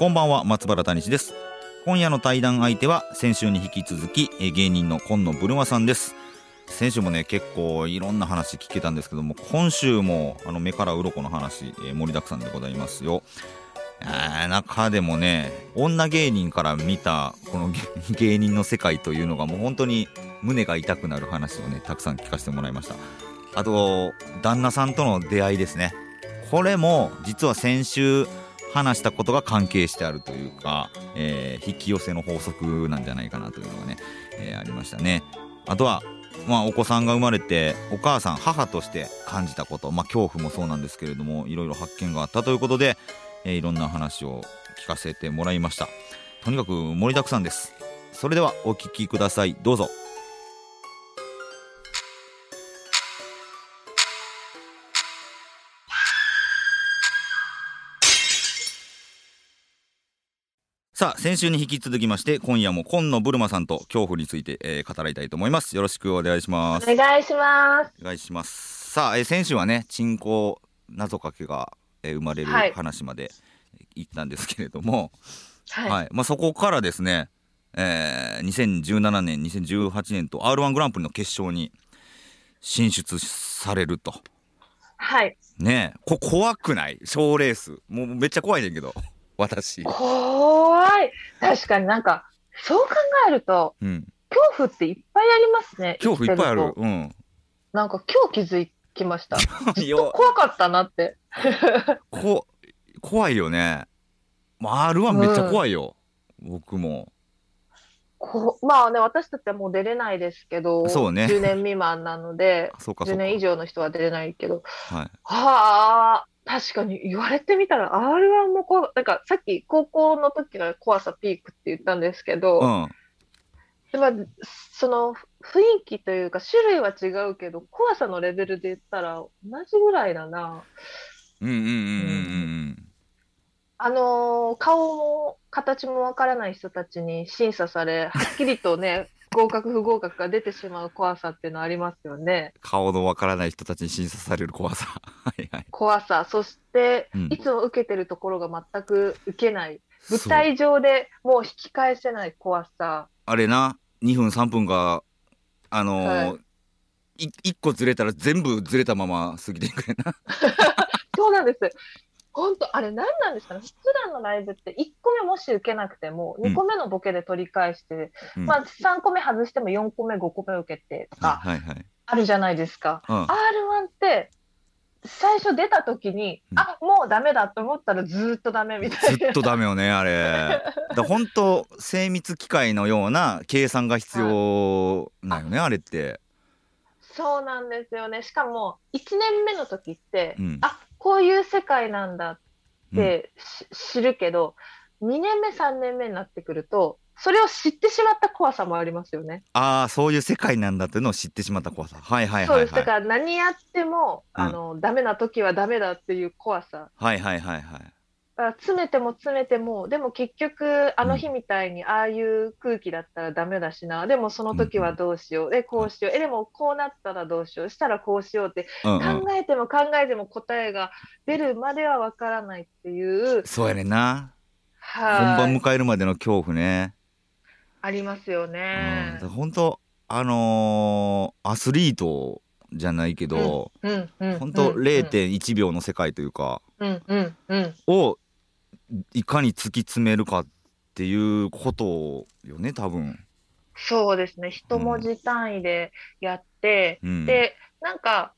こんばんは松原谷氏です。今夜の対談相手は先週に引き続き芸人の今野ブルマさんです。先週もね結構いろんな話聞けたんですけども今週もあの目から鱗の話、盛りだくさんでございますよ。中でもね女芸人から見たこの 芸人の世界というのがもう本当に胸が痛くなる話をねたくさん聞かせてもらいました。あと旦那さんとの出会いですね。これも実は先週話したことが関係してあるというか、えー、引き寄せの法則なんじゃないかなというのがね、えー、ありましたね。あとはまあ、お子さんが生まれてお母さん母として感じたこと、まあ、恐怖もそうなんですけれどもいろいろ発見があったということでえー、いろんな話を聞かせてもらいました。とにかく盛りだくさんです。それではお聞きください。どうぞ。さあ先週に引き続きまして今夜も今野ブルマさんと恐怖について、えー、語りたいと思います。よろしくお願いします。お願いします。お願いします。さあ、えー、先週はね鎮魂謎かけがえ生まれる話まで行ったんですけれども、はい、はい、まあ、そこからですね、えー、2017年2018年と r 1グランプリの決勝に進出されると。はい。ねこ怖くない？賞レース。もうめっちゃ怖いねんけど私。怖い。確かになんかそう考えると、うん、恐怖っていっぱいありますね恐怖いっぱいある。うん。なんか今日気づきました。怖かったなって。こ怖いよね。まあ、R1 めっちゃ怖いよ。うん、僕も。こまあね、私たちはもう出れないですけど、そうね。10年未満なので、そうか10年以上の人は出れないけど、はい。はあ、確かに言われてみたら R1 もこう、なんかさっき高校の時が怖さピークって言ったんですけど、うん。でまあ、その雰囲気というか種類は違うけど、怖さのレベルで言ったら同じぐらいだな。うんうんうんうんうん。あのー顔も形もわからない人たちに審査され、はっきりとね、合格不合格が出てしまう怖さっていうのありますよね。顔のわからない人たちに審査される怖さ。はいはい。怖さ、そして、うんいつも受けてるところが全く受けない。舞台上でもう引き返せない怖さ。あれな、2分3分が、あのーはい1個ずれたら全部ずれたまま過ぎていくれな。そうなんです。本当あれ何なんですかね？普段のライブって1個目もし受けなくても2個目のボケで取り返して、うん、まあ3個目外しても4個目5個目受けてとかあるじゃないですか。うん、R1 って最初出た時に、うん、あもうダメだと思ったらずっとダメみたいな。ずっとダメよねあれ。だ本当精密機械のような計算が必要なよね、あれって。そうなんですよね。しかも1年目の時って、うん、あこういう世界なんだって、うん、知るけど、2年目、3年目になってくると、それを知ってしまった怖さもありますよね。ああ、そういう世界なんだっていうのを知ってしまった怖さ。はいはいはい、はい、そうです。だから何やっても、うん、あの、ダメな時はダメだっていう怖さ。はいはいはいはい。詰めても詰めても、でも結局、あの日みたいにああいう空気だったらダメだしな、うん、でもその時はどうしよう、え、こうしよう、え、でもこうなったらどうしよう、したらこうしようって、考えても考えても答えが出るまではわからないっていう。そうやねんな。はい。本番迎えるまでの恐怖ね。ありますよね。うん、本当あのー、アスリートじゃないけど、うん。うん、本当0.1秒の世界というか、うん。うん。うん、をいかに突き詰めるかっていうことよね多分。そうですね。一文字単位でやって、うん、でなんか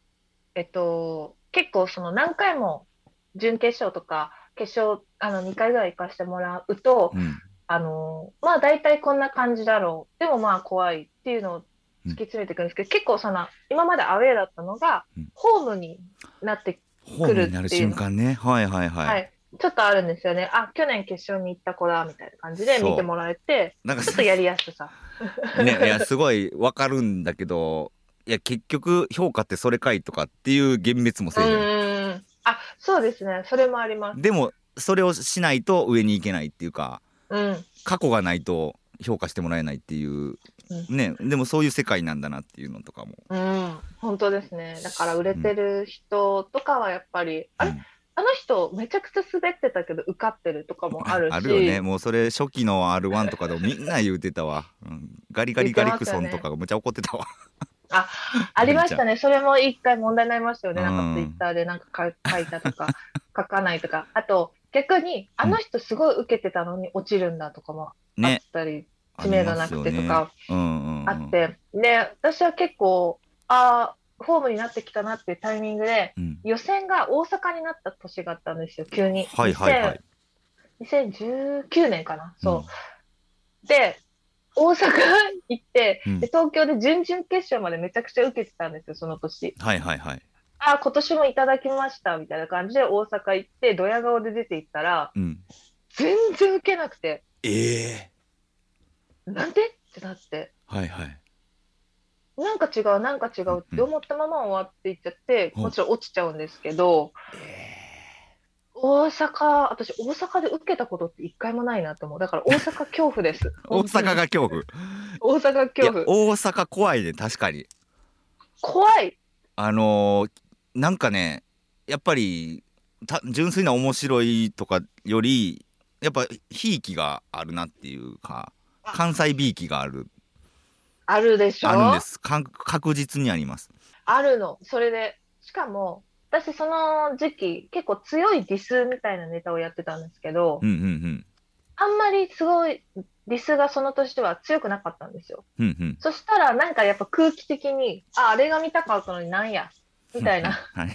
えっと結構その何回も準決勝とか決勝あの2回ぐらい行かせてもらうと、うん、あのまあ大体こんな感じだろう。でもまあ怖いっていうのを突き詰めていくんですけど、うん、結構その今までアウェーだったのが、ホームになってくるっていう。ホームになる瞬間ね。はいはいはい、はいちょっとあるんですよね。あ、去年決勝に行った子だ、みたいな感じで見てもらえて、なんかちょっとやりやすさ。ね、いや、すごいわかるんだけど、いや、結局、評価ってそれかいとかっていう幻滅もせえへん。あ、そうですね。それもあります。でも、それをしないと上に行けないっていうか、うん、過去がないと評価してもらえないっていう、うん、ね、でもそういう世界なんだなっていうのとかも。うん、本当ですね。だから売れてる人とかはやっぱり、うん、あれあの人めちゃくちゃ滑ってたけど受かってるとかもあるし。あるよね。もうそれ初期の r 1とかでもみんな言うてたわ、うん、ガリガリガリクソンとかがむちゃ怒ってたわ。あありましたね。それも一回問題になりましたよね、なんかツイッターでなんか書いたとか 書かないとか。あと逆にあの人すごい受けてたのに落ちるんだとかもあったり、ね、知名度なくてとかあって、で私は結構ああホームになってきたなっていうタイミングで、うん、予選が大阪になった年があったんですよ、急に。はいはいはい。2019年かな、そう。うん、で、大阪行って、で東京で準々決勝までめちゃくちゃ受けてたんですよ、その年。はいはいはい。あ、今年もいただきましたみたいな感じで大阪行って、ドヤ顔で出て行ったら、うん、全然受けなくて。ええー、なんで？ってなって。はいはい。なんか違う、なんか違うって思ったまま終わっていっちゃって、もちろん落ちちゃうんですけど、大阪、私、大阪で受けたことって一回もないなと思う。だから大阪恐怖です。大阪が恐怖。大阪恐怖。大阪怖いね、確かに。怖い。あのー、なんかね、やっぱり、た純粋な面白いとかより、やっぱ、ひいきがあるなっていうか、関西びいきがあるあるでしょ？あるんです。確実にあります。あるの。それでしかも私その時期結構強いディスみたいなネタをやってたんですけど、うんうんうん、あんまりすごいディスがその年は強くなかったんですよ、うんうん、そしたらなんかやっぱ空気的にああれが見たかったのになんやみたいな。なん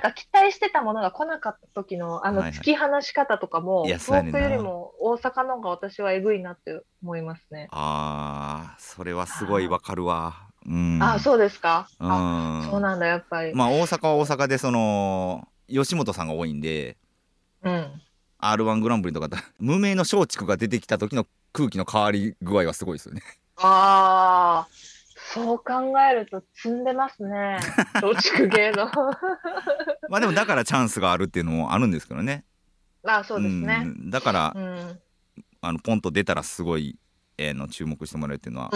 か期待してたものが来なかった時のあの突き放し方とかも、はいはい、東北よりも大阪の方が私はえぐいなって思いますね。ああ、それはすごいわかるわ。うん、あそうですか？あそうなんだ、やっぱり。まあ大阪は大阪でその、吉本さんが多いんで、うん。R1 グランプリとか、無名の松竹が出てきた時の空気の変わり具合はすごいですよね。ああ。そう考えると積んでますね。松竹芸能。まあでもだからチャンスがあるっていうのもあるんですけどね。ああそうですね。うん、だから、うん、あのポンと出たらすごい、えー、の注目してもらえるっていうのは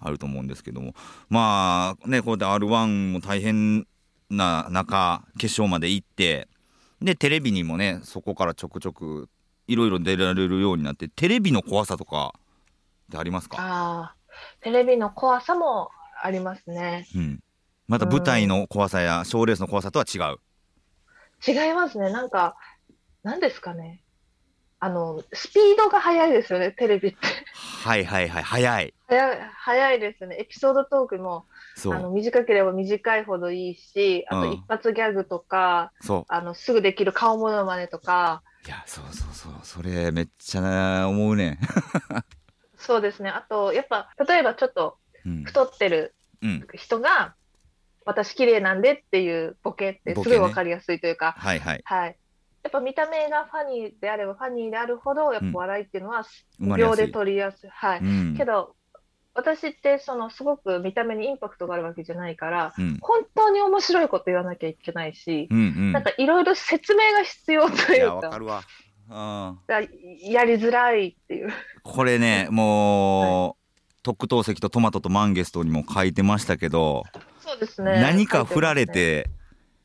あると思うんですけども、うん、まあねこうやって r 1も大変な中決勝まで行ってでテレビにもねそこからちょくちょくいろいろ出られるようになってテレビの怖さとかってありますか？あテレビの怖さもありますね。うん。また舞台の怖さや賞、ーレースの怖さとは違う。違いますね。なんか、なんですかね。あの、スピードが速いですよね、テレビって。はいはいはい、速い。速いですね。エピソードトークも、あの短ければ短いほどいいし、あと一発ギャグとか、うん、あのすぐできる顔ものまねとか。いや、そうそうそう、それめっちゃ思うね。そうですね。あと、やっぱ、例えばちょっと太ってる人が、うん、私綺麗なんでっていうボケってすごいわかりやすいというか、ね、はいはい。はい。やっぱ見た目がファニーであればファニーであるほど、やっぱ笑いっていうのは秒で取りやすい。はい。うん、けど、私ってそのすごく見た目にインパクトがあるわけじゃないから、うん、本当に面白いこと言わなきゃいけないし、うんうん、なんかいろいろ説明が必要というか。かるわ。やりづらいっていう。これね、も特等席とトマトとマンゲストにも書いてましたけど、そうですね。何か振られて、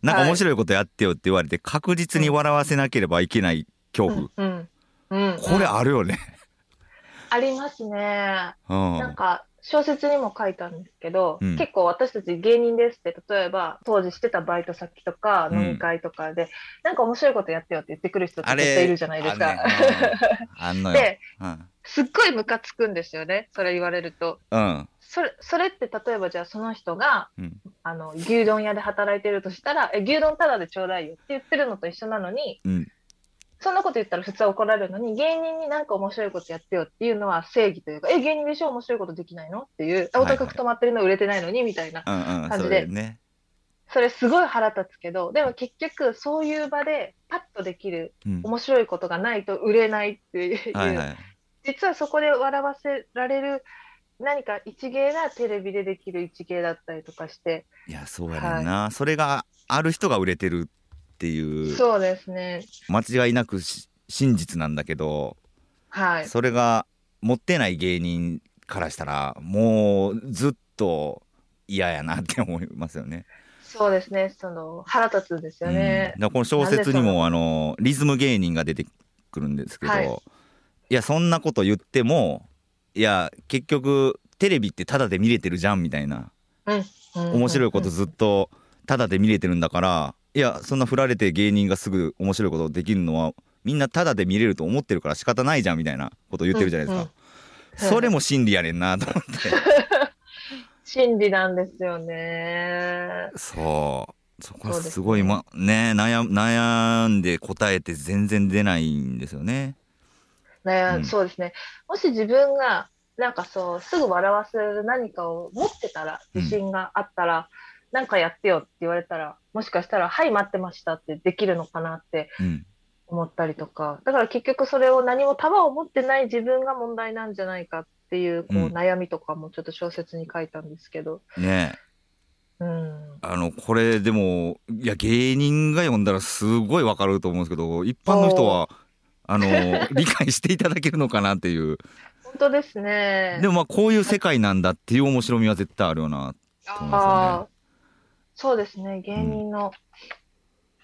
ね、なんか面白いことやってよって言われて、確実に笑わせなければいけない恐怖。うん。うん、これあるよね。ありますね。なんか、小説にも書いたんですけど、うん、結構私たち芸人ですって例えば当時してたバイト先とか飲み会とかで、うん、なんか面白いことやってよって言ってくる人って絶対いるじゃないですか。あん ので、うん、すっごいムカつくんですよねそれ言われると。うん、それそれって例えばじゃあその人が、あの牛丼屋で働いてるとしたらえ牛丼ただでちょうだいよって言ってるのと一緒なのに。そんなこと言ったら普通は怒られるのに、芸人になんか面白いことやってよっていうのは正義というか、え、芸人でしょ面白いことできないのっていう、お高く止まってるの売れてないのにみたいな感じで、それすごい腹立つけど、でも結局そういう場でパッとできる面白いことがないと売れないっていう、はいはい、実はそこで笑わせられる何か一芸なテレビでできる一芸だったりとかして。いや、そうやねんな、はい、それがある人が売れてるっていう。そうですね。間違いなく真実なんだけど、はい。それが持ってない芸人からしたら、もうずっと嫌やなって思いますよね。そうですね、その腹立つんですよね。うん、だこの小説にもあのリズム芸人が出てくるんですけど、はい、いやそんなこと言ってもいや結局テレビってタダで見れてるじゃんみたいな、うん、面白いことずっとタダで見れてるんだからいやそんな振られて芸人がすぐ面白いことできるのはみんなタダで見れると思ってるから仕方ないじゃんみたいなこと言ってるじゃないですか、うんうん、それも真理やねんなと思って。真理なんですよね。そう。そこはすごい、ま、ね悩悩んで答えて全然出ないんですよね。悩、うん、そうですね。もし自分がなんかそうすぐ笑わせる何かを持ってたら自信があったら、うん、なんかやってよって言われたらもしかしたら「はい待ってました」ってできるのかなって思ったりとか、だから結局それを何も束を持ってない自分が問題なんじゃないかっていうこう、悩みとかもちょっと小説に書いたんですけど。ねうん、あのこれでもいや芸人が読んだらすごいわかると思うんですけど一般の人はあの 理解していただけるのかなっていう。本当ですね。でもまあこういう世界なんだっていう面白みは絶対あるよなと思いますよねそうですね芸人の、うん、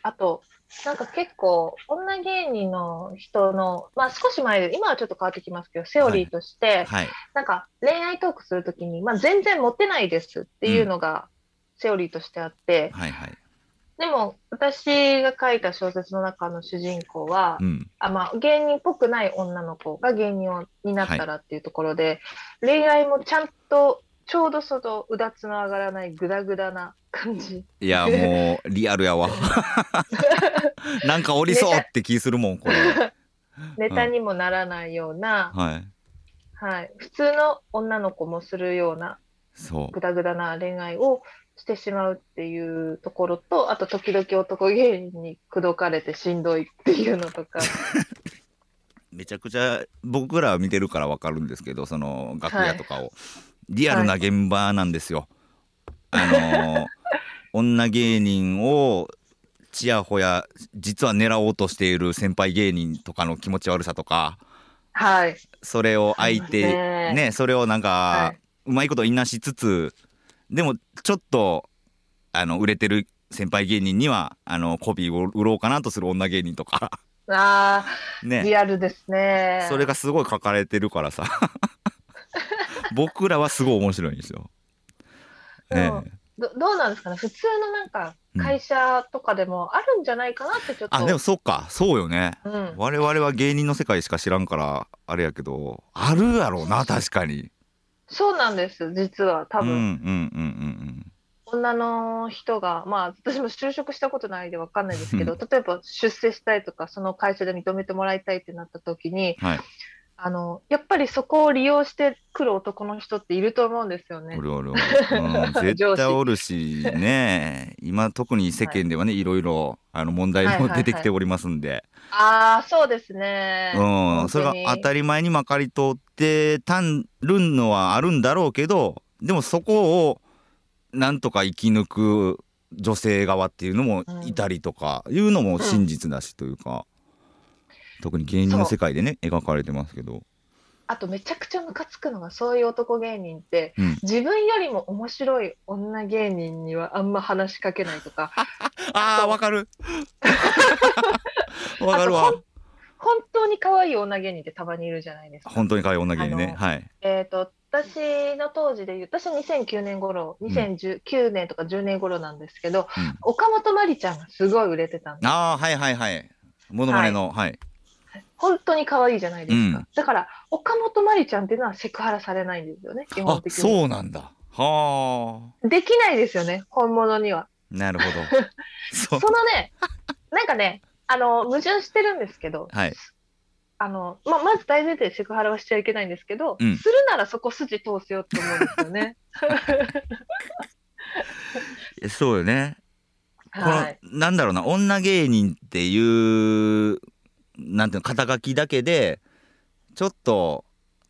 あとなんか結構、女芸人の人の、まあ少し前で、今はちょっと変わってきますけど、セオリーとして、はい。はい、なんか恋愛トークするときに、まあ全然モテないですっていうのがセオリーとしてあって、うんはいはい、でも私が書いた小説の中の主人公は、うん、あまあ、芸人っぽくない女の子が芸人になったらっていうところで、はい、恋愛もちゃんとちょうどそのうだつの上がらないグダグダな感じ。いや、もう、リアルやわ。なんかおりそうって気するもん、これ。ネタにもならないような、はい。はい。普通の女の子もするような、そう。グダグダな恋愛をしてしまうっていうところと、あと時々男芸人に口説かれてしんどいっていうのとか。めちゃくちゃ僕ら見てるから分かるんですけどその楽屋とかを、はいリアルな現場なんですよ。はい、あの女芸人をちやほや実は狙おうとしている先輩芸人とかの気持ち悪さとか、はい、それを相手ね、ね、それをなんか、はい、うまいこといなしつつでもちょっとあの売れてる先輩芸人にはあのコピーを売ろうかなとする女芸人とか。ああ、ね、リアルですね。それがすごい書かれてるからさ。僕らはすごい面白いんですよ。え。え、どどうなんですかね？普通のなんか会社とかでもあるんじゃないかなってちょっと、うん、あでもそっか。そうよね、うん、我々は芸人の世界しか知らんからあれやけどあるやろうな確かに。そうなんです実は多分、うんうんうんうん女の人が、まあ、私も就職したことないで分かんないですけど、例えば出世したいとか、その会社で認めてもらいたいってなった時に、はい、あのやっぱりそこを利用してくる男の人っていると思うんですよね。おるおるおる、うん、絶対おるしね今特に世間ではね、はい、いろいろあの問題も出てきておりますんで、はいはいはい、ああそうですね。うんそれが当たり前にまかり通ってたんるのはあるんだろうけどでもそこをなんとか生き抜く女性側っていうのもいたりとかいうのも真実だしというか。特に芸人の世界でね描かれてますけど。あとめちゃくちゃムカつくのがそういう男芸人って、うん、自分よりも面白い女芸人にはあんま話しかけないとか。ああわかる。わかるわ。本当に可愛い女芸人ってたまにいるじゃないですか。本当に可愛い女芸人ね。はい。えっ、ー、と私の当時で言う私は2009年頃2019年とか10年頃なんですけど、うん、岡本真理ちゃんがすごい売れてたんですああはいはいはい。ものまねのはい、はい本当に可愛いじゃないですか。うん、だから、岡本真理ちゃんっていうのはセクハラされないんですよね、基本的に。そうなんだ。はあ。できないですよね、本物には。なるほど。そのね、なんかね、あの、矛盾してるんですけど、はい。あの、まあ、まず大前提でセクハラはしちゃいけないんですけど、うん、するならそこ筋通すよって思うんですよね。そうよね。はい。このなんだろうな女芸人っていうなんていうの肩書きだけでちょっと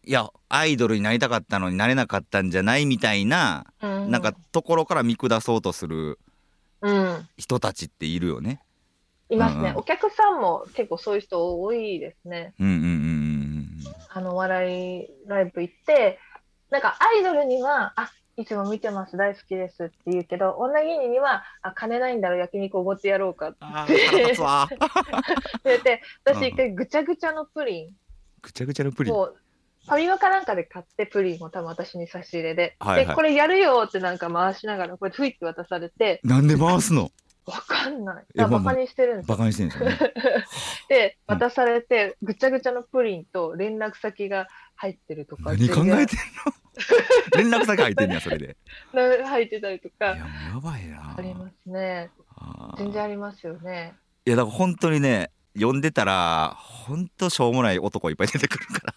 いやアイドルになりたかったのになれなかったんじゃないみたいな、うんなんかところから見下そうとするうん。人たちっているよね。いますね、うんうんお客さんも結構そういう人多いですね。うんうんうんうんあの、お笑いライブ行って、なんかアイドルには、あ、いつも見てます、大好きですって言うけど、女芸人には、あ、金ないんだろ、焼肉おごってやろうかって。あー腹立つわ。言って、うん。私一回ぐちゃぐちゃのプリぐちゃぐちゃのプリン？ファミマかなんかで買ってプリンを多分私に差し入れで、はいはい。で、これやるよってなんか回しながら、これふいって渡されて、なんで回すの？わかんない。バカにしてるんですよバカにしてるんですよね。で、うん渡されて、ぐちゃぐちゃのプリンと連絡先が入ってるとか、何考えてんの？連絡先入ってんねやそれで。な入ってたりといやか、もうやばいな。ありますね。全然ありますよね。いやだから本当にね読んでたら本当しょうもない男いっぱい出てくるから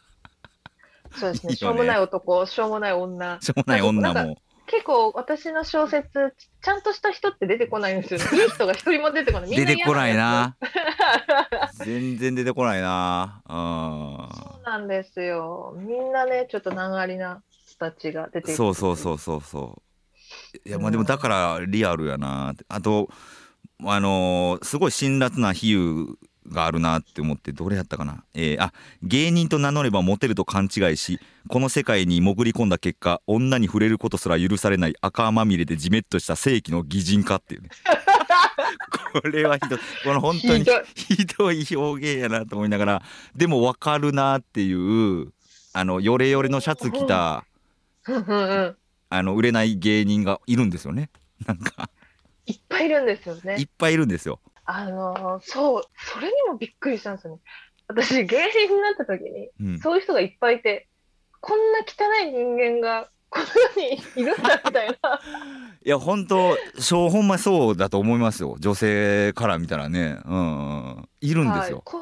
そうですね。いいよねしょうもない男、しょうもない女。しょうもない女も結構私の小説、ちゃんとした人って出てこないんですよね。いい人が一人も出てこない。出てこない嫌な 全然出てこないなあやつ。そうなんですよ。みんなね、ちょっと難ありな人たちが出て。そうそうそうそうそういやまあでもだからリアルやなあとあのーすごい辛辣な比喩があるなって思ってどれやったかな。えーあ芸人と名乗ればモテると勘違いしこの世界に潜り込んだ結果女に触れることすら許されない赤まみれでじめっとした正規の擬人化っていうね。これはひどい。この本当にひどい。表現やなと思いながらでも分かるなっていうあのヨレヨレのシャツ着た。あの売れない芸人がいるんですよね。なんか。いっぱいいるんですよね。い。っぱいいるんですよあのーそう、それにもびっくりしたんですよね。私、芸人になった時に、うん。そういう人がいっぱいいて、こんな汚い人間がこの世にいるんだみたいな。いや本当そうほんまそうだと思いますよ。女性から見たらね。うんうん。いるんですよ、はい、こ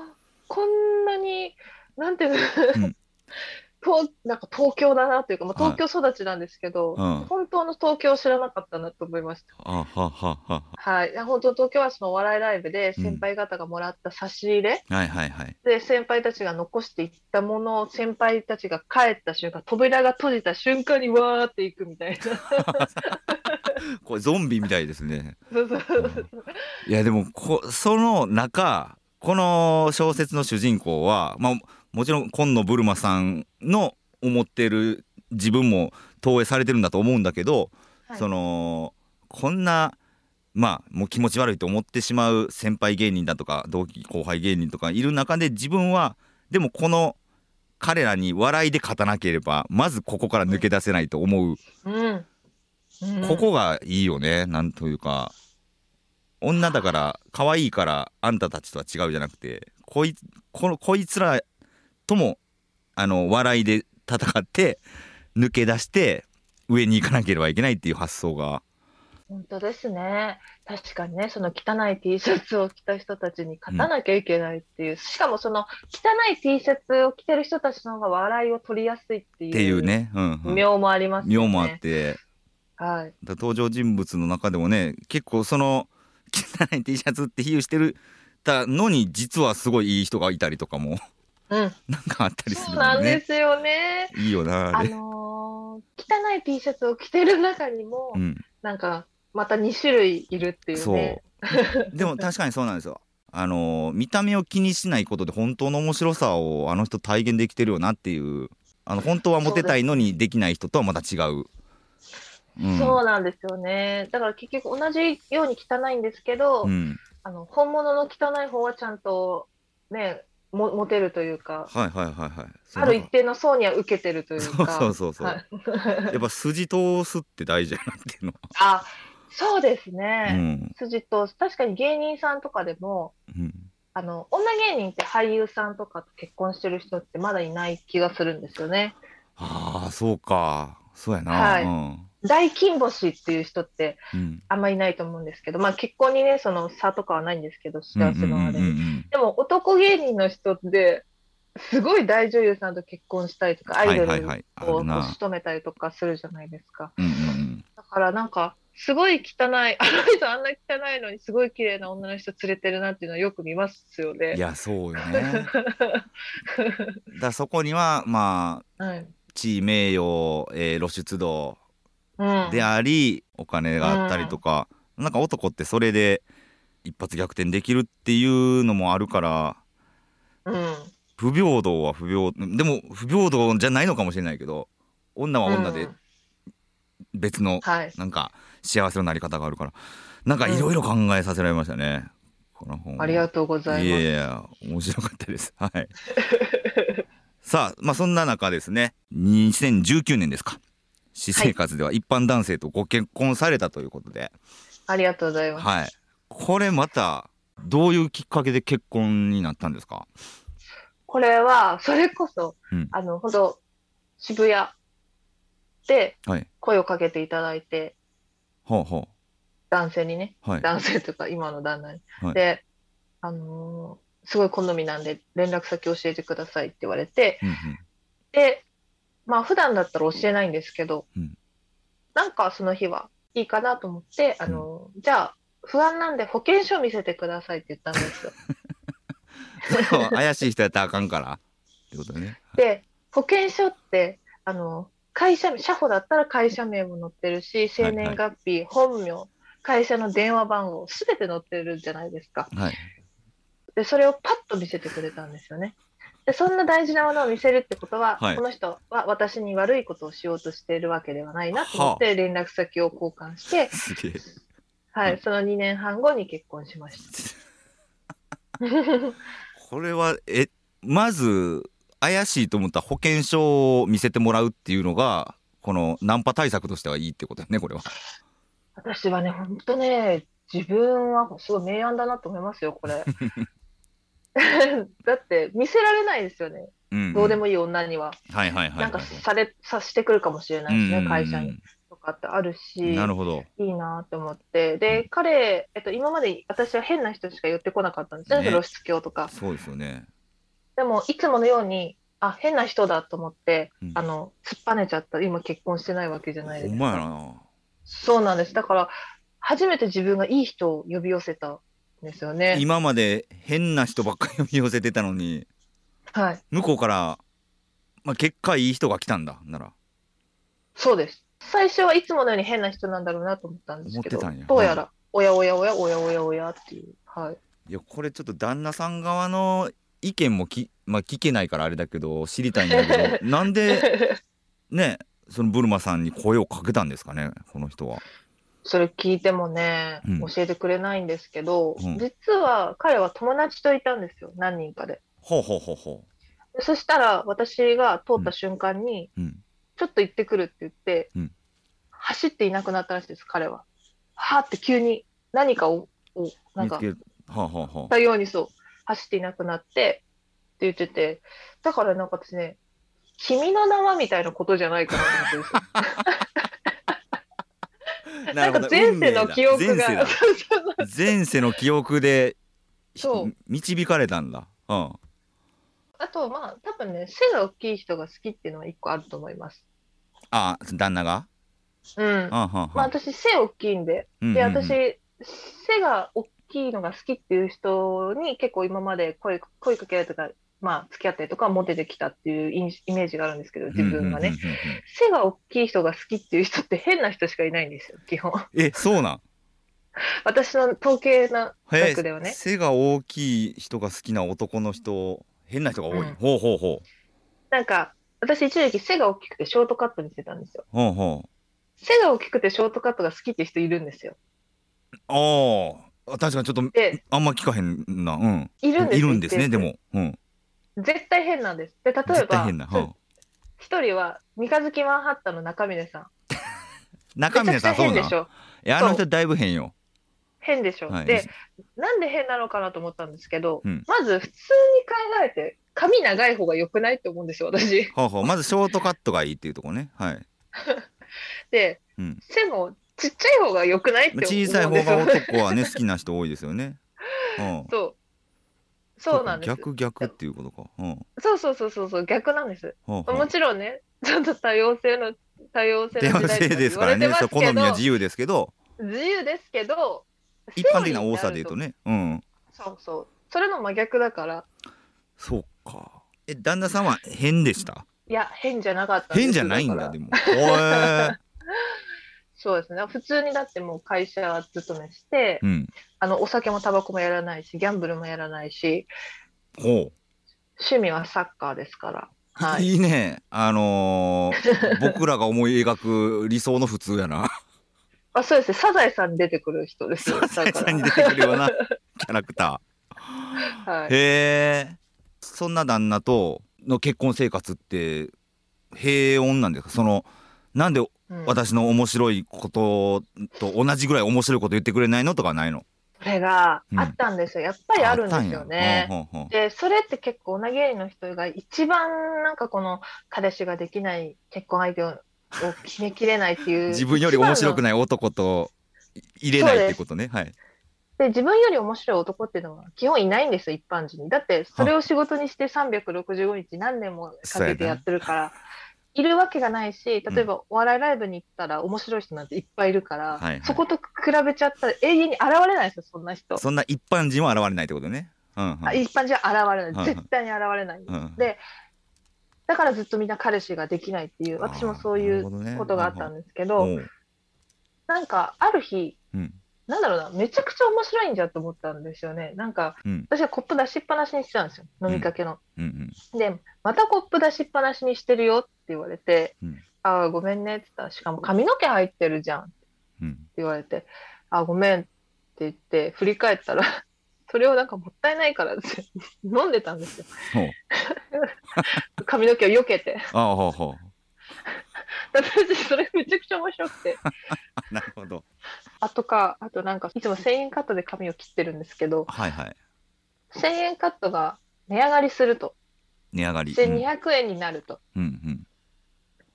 こんなに、なんていうの、うんとなんか東京だなというか、まあ、はい。東京育ちなんですけど、うん。本当の東京を知らなかったなと思いました。あはははは。い、本当東京はそのお笑いライブで先輩方がもらった差し入れ、はいはいはい。で先輩たちが残していったものを先輩たちが帰った瞬間扉が閉じた瞬間にわーっていくみたいな。これゾンビみたいですね。いやでもこその中この小説の主人公はまあもちろん今野ブルマさんの思ってる自分も投影されてるんだと思うんだけど、はい。そのこんなまあもう気持ち悪いと思ってしまう先輩芸人だとか同期後輩芸人とかいる中で自分はでもこの彼らに笑いで勝たなければまずここから抜け出せないと思う、うん。うん。ここがいいよねなんというか。女だから可愛いからあんたたちとは違うじゃなくてこいこのこいつらともあの笑いで戦って抜け出して上に行かなければいけないっていう発想が本当ですね。確かにね、その汚い T シャツを着た人たちに勝たなきゃいけないっていう、しかもその汚い T シャツを着てる人たちの方が笑いを取りやすいっていう。っていうね、うんうん妙もありますよね。妙もあってはい。だ登場人物の中でもね結構その汚い T シャツって比喩してるたのに実はすごいいい人がいたりとかもうん。なんかあったりすそうなんですよね。いいよなあれ、あのー汚い T シャツを着てる中にも、うん、なんか、また2種類いるっていうそうね。でも確かにそうなんですよあの見た目を気にしないことで本当の面白さをあの人体現できてるよなっていうあの本当はモテたいのにできない人とはまた違う、うん、そうなんですよね。だから結局同じように汚いんですけど、うん、あの本物の汚い方はちゃんとね、もモテるというか、はいはいはいはい。ある一定の層には受けてるというそうか。そうそうそう、はい。やっぱ筋通すって大事やなっていうの。は、あ、そうですうね。ん。筋と、確かに芸人さんとかでも、うん、あの、女芸人って俳優さんとかと結婚してる人ってまだいない気がするんですよね。ああそうか。そうやな、はい。うん大金星っていう人ってうん、あんまりいないと思うんですけど、まあ結婚にね、その差とかはないんですけど、幸せのあれで。も男芸人の人って、すごい大女優さんと結婚したりとか、アイドルを仕留めたりとかするじゃないですか。うんうんだからなんか、すごい汚い、あの人あんな汚いのにすごい綺麗な女の人連れてるなっていうのはよく見ますよね。いやそうよね。だそこにはまあ、はい、地位名誉、えー、露出度であり、うん、お金があったりとか、うん、なんか男ってそれで一発逆転できるっていうのもあるから、うん、不平等は不平でも不平等じゃないのかもしれないけど女は女で別のなんか幸せのなり方があるから。なんかいろいろ考えさせられましたね、この本ありがとうございます。いやいや面白かったです。はい。さあまあそんな中ですね。2019年ですか私生活では一般男性とご結婚されたということで、はい、ありがとうございます。はい。これまたどういうきっかけで結婚になったんですか？これはそれこそ、うん、あの本当渋谷で声をかけていただいて、はい、男性にね、はい、男性というか今の旦那に、はい、で、あのー、すごい好みなんで連絡先教えてくださいって言われて、うんうん、でまあ普段だったら教えないんですけど、うん、なんかその日はいいかなと思って、あのーうん、じゃあ不安なんで保険証見せてくださいって言ったんですよ。怪しい人やったらあかんからってことね。で保険証ってあの会社社保だったら会社名も載ってるし生年月日、はいはい、本名会社の電話番号すべて載ってるじゃないですか。はい、でそれをパッと見せてくれたんですよね。でそんな大事なものを見せるってことは、はい、この人は私に悪いことをしようとしているわけではないなと思って連絡先を交換して、はい、その2年半後に結婚しました。これはえまず怪しいと思った保険証を見せてもらうっていうのがこのナンパ対策としてはいいってことねこれは。私はね本当ね自分はすごい明暗だなと思いますよこれ。だって見せられないですよね、うんうん、どうでもいい女には。はいはいはい、はい、なんかされさしてくるかもしれないですね、会社に。とかってあるし、なるほどいいなと思って、で、彼、えっと、今まで私は変な人しか言ってこなかったんですね、ね露出狂とか。そうですよね。でも、いつものように、あ、変な人だと思って、うん、あの、突っぱねちゃった、今結婚してないわけじゃないですか。な。そうなんです。だから、初めて自分がいい人を呼び寄せたんですよね。今まで変な人ばっかり呼び寄せてたのに、はい。向こうから、まあ、結果いい人が来たんだ、なら。そうです。最初はいつものように変な人なんだろうなと思ったんですけど、どうやら、おやおやおやおやおやおやっていう。はい。いや、これちょっと旦那さん側の意見もき、まあ、聞けないからあれだけど、知りたいんだけど、なんで、ね、そのブルマさんに声をかけたんですかね、この人は。それ聞いてもね、うん、教えてくれないんですけど、うん、実は彼は友達といたんですよ、何人かで。ほうほうほうほう。そしたら、私が通った瞬間に、うん、ちょっと行ってくるって言って、うん、走っていなくなったらしいです、彼は。はーって急に何かを、をなんか、はははたようにそう、走っていなくなって、って言ってて、だからなんかですね、君の名はみたいなことじゃないかなと思ってるんですよ。なんか前世の記憶が 前世の記憶で導かれたんだ。うん。あと、まあ、多分ね、背が大きい人が好きっていうのは一個あると思います。ああ、旦那が？うん。まあ、私、背大きいんで。で、私、背が大きいのが好きっていう人に結構今まで声声かけられたか、まあ、付き合ったりとかモテてきたっていうイメージがあるんですけど、自分がね。背が大きい人が好きっていう人って変な人しかいないんですよ、基本。え、そうなん？私の統計な額ではね。背が大きい人が好きな男の人変な人が多い、うん、ほうほうほう。なんか私一時期背が大きくてショートカットにしてたんですよ。ほうほう。背が大きくてショートカットが好きって人いるんですよ。ああ確かにちょっとあんま聞かへんな。うん。いるんです。いるんですねでも、うん、絶対変なんです。で例えば一人は三日月マンハッタンの中峰さん。中峰さんそうなんいやあの人だいぶ変よ。変でしょ、はい、でなんで変なのかなと思ったんですけど、うん、まず普通に考えて髪長い方が良くないって思うんですよ私。ほうほう。まずショートカットがいいっていうとこね。はい。で、うん、背もちっちゃい方が良くないって思うんですよ小さい方が男は。ね好きな人多いですよね、うん、そうそうなんです。逆逆っていうことか、うん、そうそうそうそうそう逆なんです。もちろんね ちょっと多様性の多様性の時代ですからね。好みは自由ですけど。自由ですけど、一般的な多さで言うとね。うん。そうそう。それの真逆だから、そうか。え旦那さんは変でした？いや、変じゃなかった変じゃないんだでも。おえ そうですね。普通にだってもう会社勤めして、うんあの、お酒もタバコもやらないし、ギャンブルもやらないし、ほ趣味はサッカーですから。う、はい。いいねあのー 僕らが思い描く理想の普通やなあ、そうですね。サザエさんに出てくる人ですよ。サザエさんにだ出てくるようなキャラクタから。はーい。へえそんな旦那との結婚生活って平穏なんですか？そのなんでうん私の面白いことと同じぐらい面白いこと言ってくれないのとかないの？それがうんあったんですよ。やっぱりあるんですよね。ほうほうほうで、それって結構女芸人の人が一番なんかこの彼氏ができない結婚相手を決めきれないっていう。自分より面白くい。ない男と入れないってことねはいで、自分より面白い男っていうのは基本いないんですよ、一般人に。だって、それを仕事にして365日何年もかけてやってるから、いるわけがないし、例えばお笑いライブに行ったら面白い人なんていっぱいいるから、はいはい。そこと比べちゃったら永遠に現れないですよ、そんな人。そんな一般人は現れないってことね。うんうん。あ一般人は現れうんない。絶対に現れない。うんで、だからずっとみんな彼氏ができないっていう、私もそういううことがあったんですけおど、う。なんかある日、うんなんだろうな、めちゃくちゃ面白いんじゃと思ったんですよね。なんか、うん私はコップ出しっぱなしにしてたんですよ、飲みかけの。うんうんで、またコップ出しっぱなしにしてるよって言われて、うんああ、ごめんねって言ったら、しかも髪の毛入ってるじゃんってうん言われて、ああ、ごめんって言って、振り返ったら、それをなんかもったいないからって 飲んでたんですよ。髪の毛を避けて。ああほうほ私、それめちゃくちゃ面白くて。うなるほどあとか、あとなんか、いつも1000円カットで髪を切ってるんですけど、はいはい1000円カットが値上がりすると。値上がりうん1200円になると。うんうん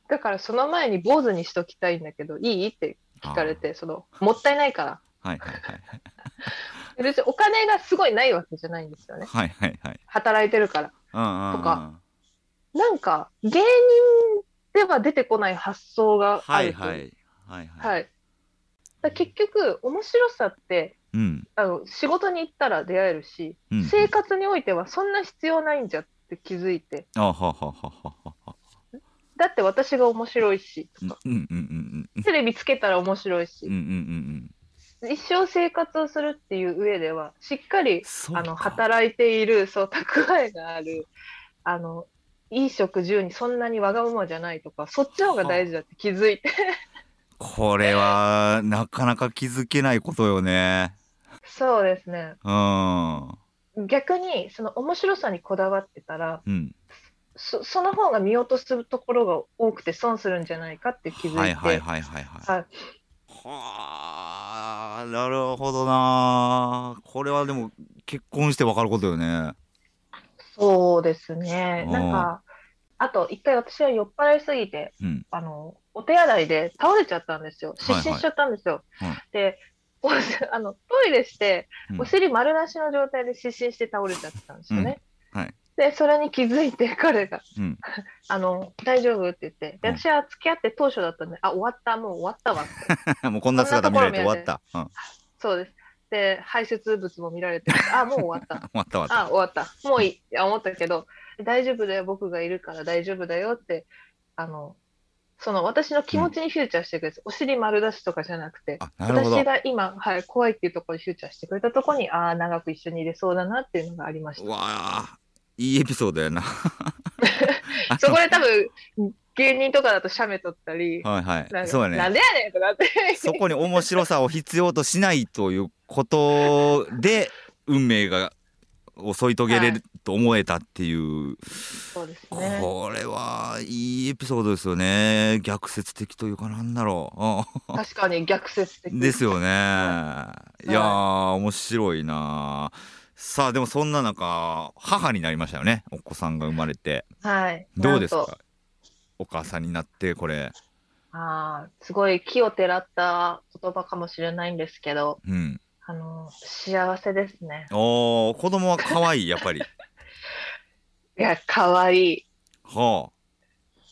だからその前に坊主にしときたいんだけど、いい？って聞かれて、その、もったいないから。はいはいはい で別にお金がすごいないわけじゃないんですよね。はいはいはい働いてるから。うんうんうんとかなんか、芸人では出てこない発想があると。はいはいはいはいはい。結局、面白さって、うん。あの仕事に行ったら出会えるし、うん。生活においてはそんな必要ないんじゃって気づいて、あはははははは。だって私が面白いし、うんうんうんうんテレビつけたら面白いし。うんうんうんうん。一生生活をするっていう上では、しっかりあのか働いている、そう、蓄えがある、あの、いい食住にそんなにわがままじゃないとか、そっちの方が大事だって気づいて、これはなかなか気づけないことよね。そうですね。うん。逆に、その面白さにこだわってたら、うん。そその方が見落とすところが多くて損するんじゃないかって気づいて、はいはいはいはいはい。はい。はあなるほどな。これはでも結婚して分かることよね。そうですね。うんなんか、あと、一回私は酔っ払いすぎて、うん。あの、お手洗いで倒れちゃったんですよ。失はいはい。神しちゃったんですよ。うんで、お あの、トイレして、うん。お尻丸出しの状態で失神して倒れちゃったんですよね。うん。はい。で、それに気づいて 彼が、うん。あの、大丈夫って言って、私は付き合って当初だったんで、あ、終わった、もう終わったわ。って。もうこんな姿見られて終わった。うん。そうです。で、排泄物も見られて、あ、もう終わった。終わった終わった。あ、終わった。もういいって思ったけど、大丈夫だよ、僕がいるから大丈夫だよって、あの、その私の気持ちにフューチャーしてくれて、お尻丸出しとかじゃなくて、私が今、はい、怖いっていうところにフューチャーしてくれたところに、ああ、長く一緒にいれそうだなっていうのがありました。うわあいいエピソードやな。あ そこで多分、芸人とかだと写メ撮ったり、はいはい。なそうやね。なんでやねんとかって。そこに面白さを必要としないということで運命が襲い遂げれると思えたっていう、そうですね。これはいいエピソードですよね。逆説的というかなんだろう。あ 確かに逆説的。ですよね、い、やー面白いなさあでもそんな中母になりましたよね。お子さんが生まれて。はい。どうですか？お母さんになってこれ。ああ、すごい木をてらった言葉かもしれないんですけど、うん。あの、幸せですね。おー子供は可愛いやっぱりいや、かわいい。は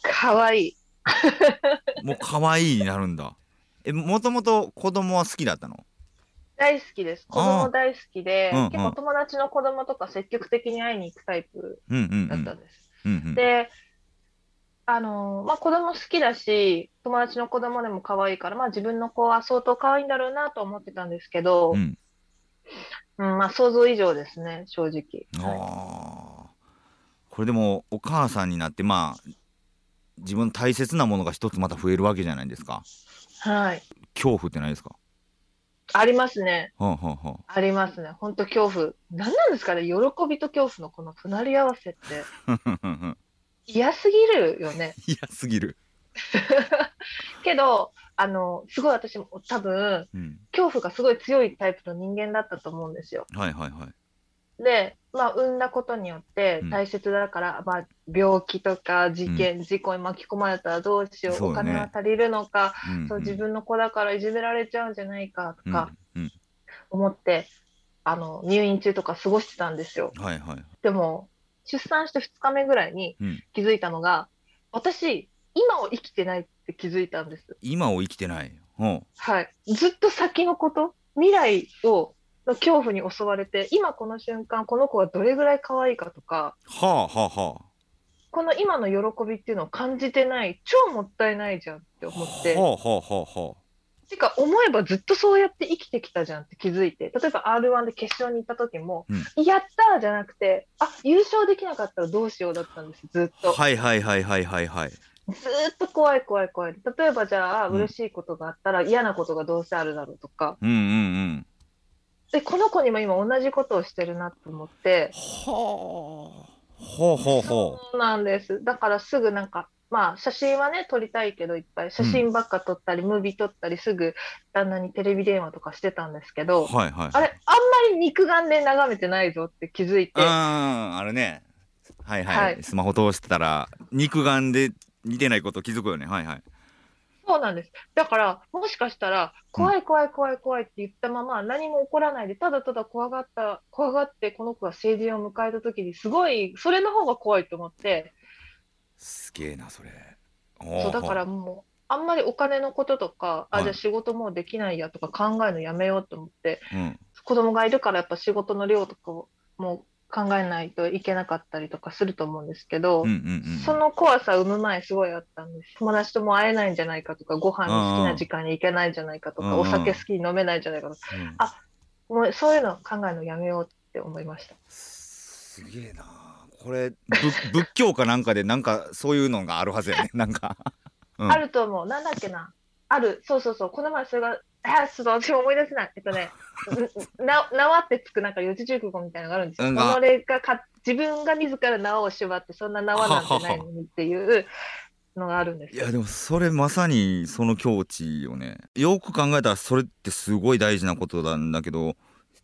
かわいい。あ もう可愛いになるんだえもともと子供は好きだったの？大好きです。子供大好きで、うんうん結構友達の子供とか積極的に会いに行くタイプだったんです。うんうんで、あのーまあ、子供好きだし、友達の子供でも可愛いから、まあ、自分の子は相当可愛いんだろうなと思ってたんですけど、ううん、んまあ、想像以上ですね、正直。ああこれでもお母さんになってまあ自分の大切なものが一つまた増えるわけじゃないですかはい。恐怖ってないですか？ありますね。はんはありますね。本当恐怖。何なんですかね、喜びと恐怖のこの隣り合わせって 嫌すぎるよね。嫌すぎる、けど、あの、すごい私も多分、うん、恐怖がすごい強いタイプの人間だったと思うんですよ。はいはいはいで、まあ、産んだことによってうん。大切だから、まあ、病気とか事件、事故に巻き込まれたらどうしよう、そうね。お金は足りるのか、うんそう自分の子だからいじめられちゃうんじゃないかとかうん思って、あの入院中とか過ごしてたんですよ。うん、はいはい。でも、出産して2日目ぐらいにうん。気づいたのが、私、今を生きてないって気づいたんです。今を生きてない。うん。はい。ずっと先のこと、未来を、の恐怖に襲われて、今この瞬間、この子がどれぐらい可愛いかとか、はあはあはこの今の喜びっていうのを感じてない、超もったいないじゃんってあ思って。はあはあはあはてか、思えばずっとそうやって生きてきたじゃんって気づいて。例えば R1 で決勝に行った時も、やったーじゃなくて、あ、優勝できなかったらどうしようだったんです、ずっと。はいはいはいはいはいはいずーっと怖い怖い怖い。例えばじゃあ、うん嬉しいことがあったら嫌なことがどうせあるだろうとか。うんうんうんで、この子にも今同じことをしてるなと思って。はあほうほうほそうなんです。だからすぐなんか、まあ写真はね、撮りたいけどいっぱい写真ばっか撮ったり、ムービー撮ったり、すぐ旦那にテレビ電話とかしてたんですけうど、はいはいあれ、あんまり肉眼で眺めてないぞって気づいて、うんあれね。はいはい、はい。スマホ通してたら肉眼で似てないこと気づくよね。はいはいそうなんです。だから、もしかしたら、怖い怖い怖い怖いって言ったまま、何も起こらないで、ただただ怖がった、怖がって、この子が成人を迎えた時に、すごい、それの方が怖いと思って、すげえなそれ。そう、だからもう、あんまりお金のこととか、あ、はいじゃあ仕事もうできないやとか考えるのやめようと思って、うん。子供がいるからやっぱ仕事の量とかをもう考えないといけなかったりとかすると思うんですけど、うんうんうんその怖さ産む前すごいあったんです。友達とも会えないんじゃないかとか、ご飯の好きな時間に行けないんじゃないかとか、お酒好きに飲めないんじゃないかとか、うんあもうそういうの考えるのやめようって思いました。すげえなこれぶ 仏教かなんかでなんかそういうのがあるはずやねなんか、うん、あると思う。なんだっけな。ある。そうそうそう。この前それが、あ、ちょっと私も思い出せない。えっとね、ん な縄ってつくなんか四字熟語みたいなのがあるんですよ。うん己がか自分が自ら縄を縛って、そんな縄なんてないのにっていうのがあるんですよ。いやでもそれまさにその境地よねよく考えたらそれってすごい大事なことなんだけど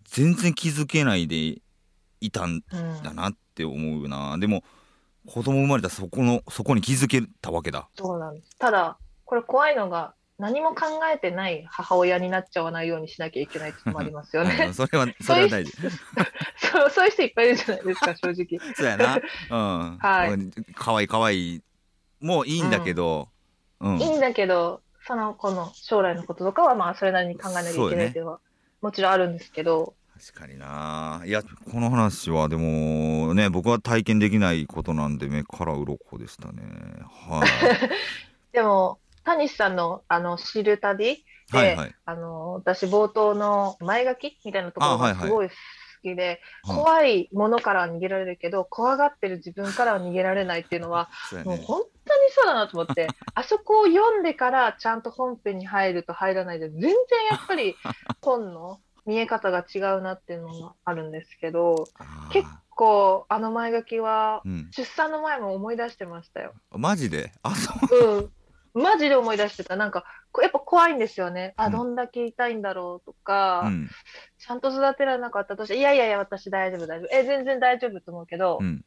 全然気づけないでいたんうんだなって思うなでも子供生まれたらそこのそこに気づけたわけだそうなんです。ただ、これ怖いのが、何も考えてない母親になっちゃわないようにしなきゃいけないってもありますよ うねん。それはそれは大事。そう そういう人いっぱいいるじゃないですか、正直。そうやな。うん。はい。かわいいかわいいもういいんだけど。うん、いいんだけど、その子の将来のこととかは、まあ、それなりに考えなきゃいけないっていうのは、もちろんあるんですけど、確かにな。いやこの話はでもね僕は体験できないことなんで目から鱗でしたね。はい。でも、谷さんの、あの、知る旅で、はいはい。あの、私、冒頭の前書きみたいなところがすごい好きで、はい怖いものからは逃げられるけど、怖がってる自分からは逃げられないっていうのは、ね。もう本当にそうだなと思って、あそこを読んでからちゃんと本編に入ると入らないで、全然やっぱり 本の見え方が違うなっていうのがあるんですけど、結構あの前書きはうん、出産の前も思い出してましたよ。マジで？あそう。うん。マジで思い出してた。なんか、こやっぱ怖いんですよね。あ、うんどんだけ痛いんだろうとか、うんちゃんと育てられなかったとして、いやいやいや、私大丈夫大丈夫。え、全然大丈夫と思うけど、うん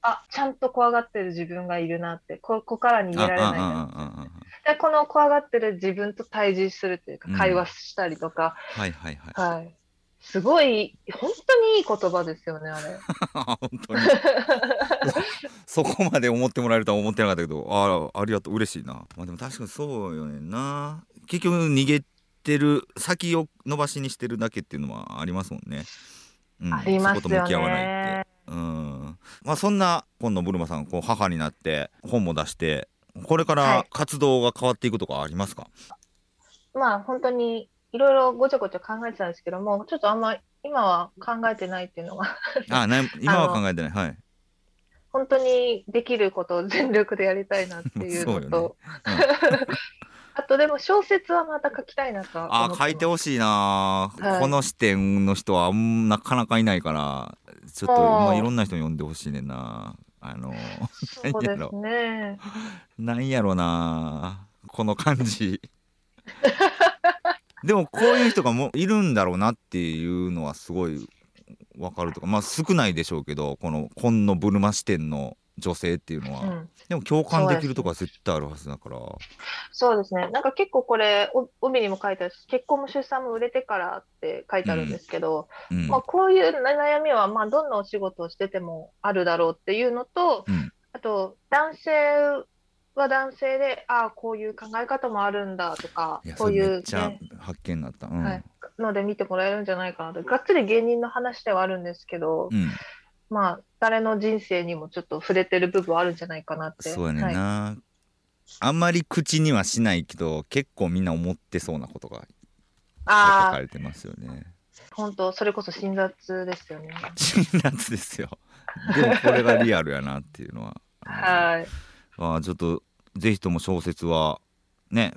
あ、ちゃんと怖がってる自分がいるなって、ここから逃げられないな。で、この怖がってる自分と対峙するというかうん、会話したりとか、あはいはいはいはい。すごい、本当にいい言葉ですよね、あれ。本当に そこまで思ってもらえるとは思ってなかったけどああありがとう嬉しいなまあでも確かにそうよねんな結局逃げてる先を伸ばしにしてるだけっていうのはありますもんね。うん、ありますよね。そこと向き合わないって。うんまあ、そんな今度ブルマさんこう母になって本も出してこれから活動が変わっていくとかありますか、はい、まあ本当にいろいろごちゃごちゃ考えてたんですけどもちょっとあんま今は考えてないっていうのが。あな今は考えてない。はい。本当にできることを全力でやりたいなっていうのと、ね。うん、あとでも小説はまた書きたいなとあ書いてほしいな、はい、この視点の人はなかなかいないからちょっと、まあ、いろんな人に読んでほしいねんな。あのそうですね。なんやろなこの感じ でもこういう人がもいるんだろうなっていうのはすごいわかるとかまあ少ないでしょうけどこの紺のブルマ視点の女性っていうのは、うん、でも共感できるとか絶対あるはずだから。そうですね。なんか結構これ帯にも書いてあるし結婚も出産も売れてからって書いてあるんですけど、うん。うん、まあ、こういう悩みはまあどんなお仕事をしててもあるだろうっていうのと、あと男性は男性でああこういう考え方もあるんだとかこういう、ね、発見になった、はい、ので見てもらえるんじゃないかなと。がっつり芸人の話ではあるんですけど、まあ誰の人生にもちょっと触れてる部分あるんじゃないかなって。そうやねんな、はい、あんまり口にはしないけど結構みんな思ってそうなことが書かれてますよね。本当それこそ辛辣ですよね。辛辣ですよ。でもこれがリアルやなっていうのは。はい。あちょっとぜひとも小説はね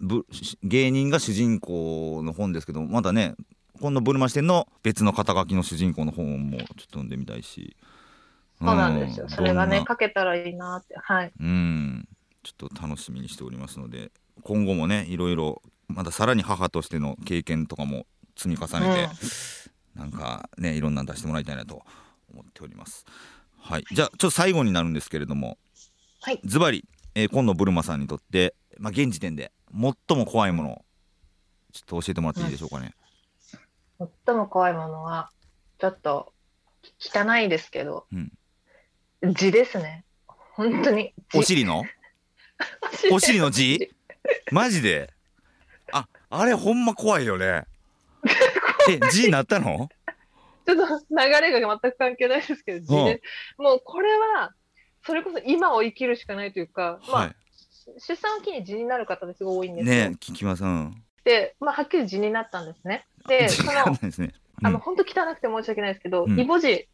芸人が主人公の本ですけどまだね今度ブルマ視点の別の肩書きの主人公の本もちょっと読んでみたいしそうなんですよ。それがね、書けたらいいなって。はい。うん。ちょっと楽しみにしておりますので、今後もね、いろいろ、まださらに母としての経験とかも積み重ねて、うん、なんかね、いろんなの出してもらいたいなと思っております。はい。じゃあ、ちょっと最後になるんですけれども、はい。ズバリ、えー、今度ブルマさんにとって、まあ、現時点で最も怖いものを、ちょっと教えてもらっていいでしょうかね。うん、最も怖いものは、ちょっと汚いですけど、うん。字ですね。本当に。お尻の？お尻の字？マジで？あ、あれほんま怖いよね。え、字になったの？ちょっと流れが全く関係ないですけど、字で、もうこれは、それこそ今を生きるしかないというか、まあ、はい、出産を機に字になる方ですごい多いんですよ。ね聞きます。うん、で、まあ、はっきり字になったんですね。で、その、ねうん、あの、本当汚くて申し訳ないですけど、うん、イボ字、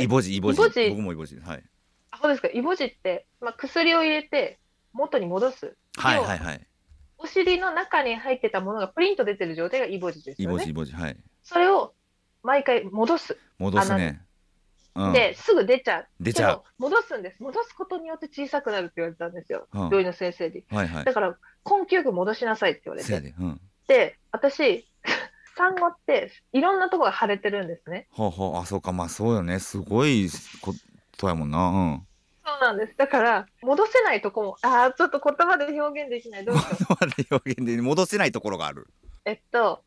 イボジ、イボジ。僕もイボジ。はい。あ、そうですか。イボジって、まあ、薬を入れて元に戻す。はいはいはい。お尻の中に入ってたものがプリント出てる状態がイボジですよね。イボジ、イボジ、はい。それを毎回戻す。戻すね。うん、で、すぐ出ちゃう。出ちゃう。戻すんです。戻すことによって小さくなるって言われたんですよ。うん、病院の先生に。はいはい。だから、根気よく戻しなさいって言われて。で,、私、産後っていろんなところが腫れてるんですね。ほうほう、あ、そうか、まあそうよね。すごいことやもんな。うん。そうなんです。だから、戻せないとこも、ああ、ちょっと言葉で表現できない。どうしよう。言葉で表現で戻せないところがある。えっと、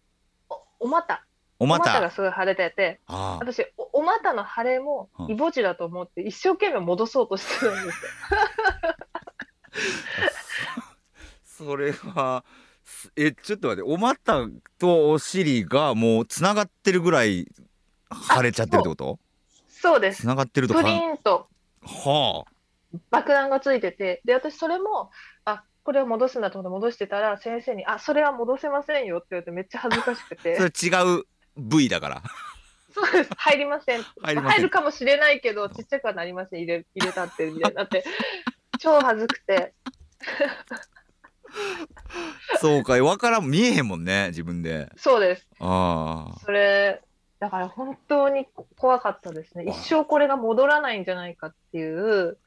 おお股。お股がすごい腫れてて、私お、お股の腫れもイボ痔だと思って、一生懸命戻そうとしてるんですよ。それは、えちょっと待ってお股とお尻がもうつながってるぐらい腫れちゃってるってこと？そうです。つながってるとプリンと。はあ。爆弾がついてて。で私それもあこれを戻すんだと思って戻してたら先生に「あそれは戻せませんよ」って言われてめっちゃ恥ずかしくて。それ違う部位だから。そうです。入りません。入るかもしれないけどちっちゃくはなりません。入れ入れたってみたいになって。超恥ずくて。そうか。分からん。見えへんもんね自分で。そうです。ああ。それだから本当に怖かったですね。一生これが戻らないんじゃないかっていう。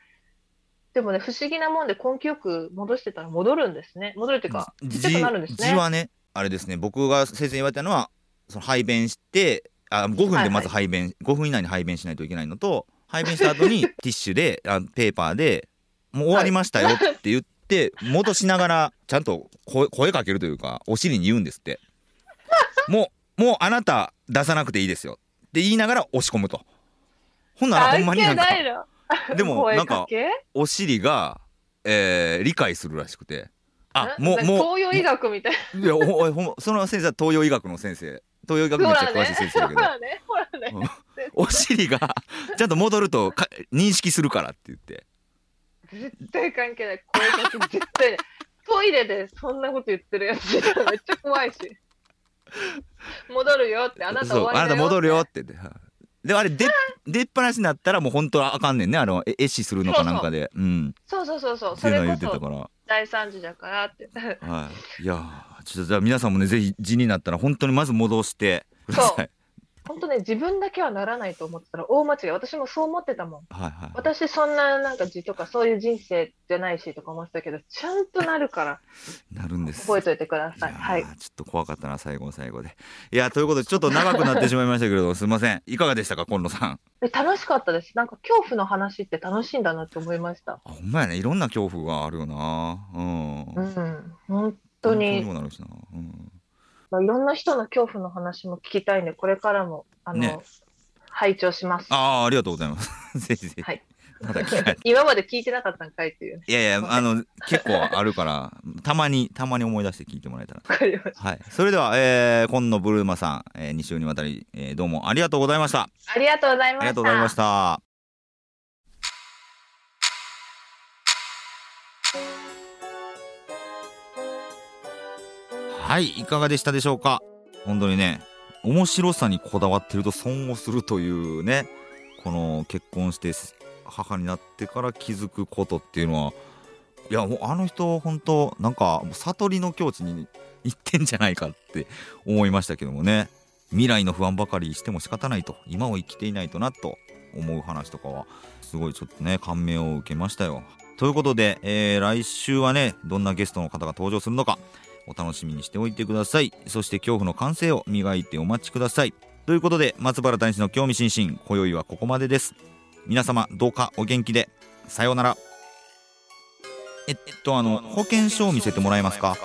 でもね不思議なもんで根気よく戻してたら戻るんですね。戻るっていうかちっちゃくなるんですね。字はねあれですね。僕が先生に言われたのはその排便してあ5分でまず排便、はいはい、5分以内に排便しないといけないのと排便した後に ティッシュであペーパーでもう終わりましたよって言っって戻しながらちゃんと声声かけるというかお尻に言うんですって。もうもうあなた出さなくていいですよって言いながら押し込むと。ほんならほんまになんかでもなんかお尻が、えー、理解するらしくて。あもうもう東洋医学みたいいやほんその先生は東洋医学の先生東洋医学めっちゃ詳しい先生だけど、ほらね。ほらねうんお尻がちゃんと戻るとか認識するからって言って。絶対関係ない。こういうやつ絶対ねトイレでそんなこと言ってるやつめっちゃ怖いし。戻るよってあなた終そうわりだよあなた戻るよって言って。はい。であれ出出っ放しになったらもう本当はあかんねんねあのえ壊死するのかなんかで。うん。そうそうそうそう。っていうのは言それこそってたから。大惨事だからって。はい。いやーちょっとじゃあ皆さんもねぜひ字になったら本当にまず戻してください。本当ね自分だけはならないと思ってたら大間違い私もそう思ってたもん。はいはい私そんななんか字とかそういう人生じゃないしとか思ってたけどちゃんとなるからなるんです。覚えといてください。はい。ちょっと怖かったな最後の最後で。いやということでちょっと長くなってしまいましたけれどもすいません。いかがでしたか今野さん？で楽しかったです。なんか恐怖の話って楽しいんだなって思いました。あほんまやね。いろんな恐怖があるよな。うん。うん。本当本にもなるしな。うん。まあ、いろんな人の恐怖の話も聞きたいんで、これからも、あの、ね。拝聴します。ああありがとうございます。ぜひぜひ。はい。ま 今まで聞いてなかったんかいっていう。ね。いやいやあの結構あるからたまにたまに思い出して聞いてもらえたら。はい。それでは、えー、今野ブルーマさん、えー、2週にわたり、えー、どうもありがとうございました。ありがとうございました。ありがとうございましたはいいかがでしたでしょうか？本当にね面白さにこだわってると損をするというねこの結婚して母になってから気づくことっていうのはいやもうあの人本当なんか悟りの境地に行ってんじゃないかって思いましたけどもね。未来の不安ばかりしても仕方ないと。今を生きていないとなと思う話とかはすごいちょっとね感銘を受けましたよ。ということで、えー来週はねどんなゲストの方が登場するのかお楽しみにしておいてください。そして恐怖の感性を磨いてお待ちください。ということで松原大使の興味津々今宵はここまでです。皆様どうかお元気で。さようなら。えっとあの保険証を見せてもらえますか？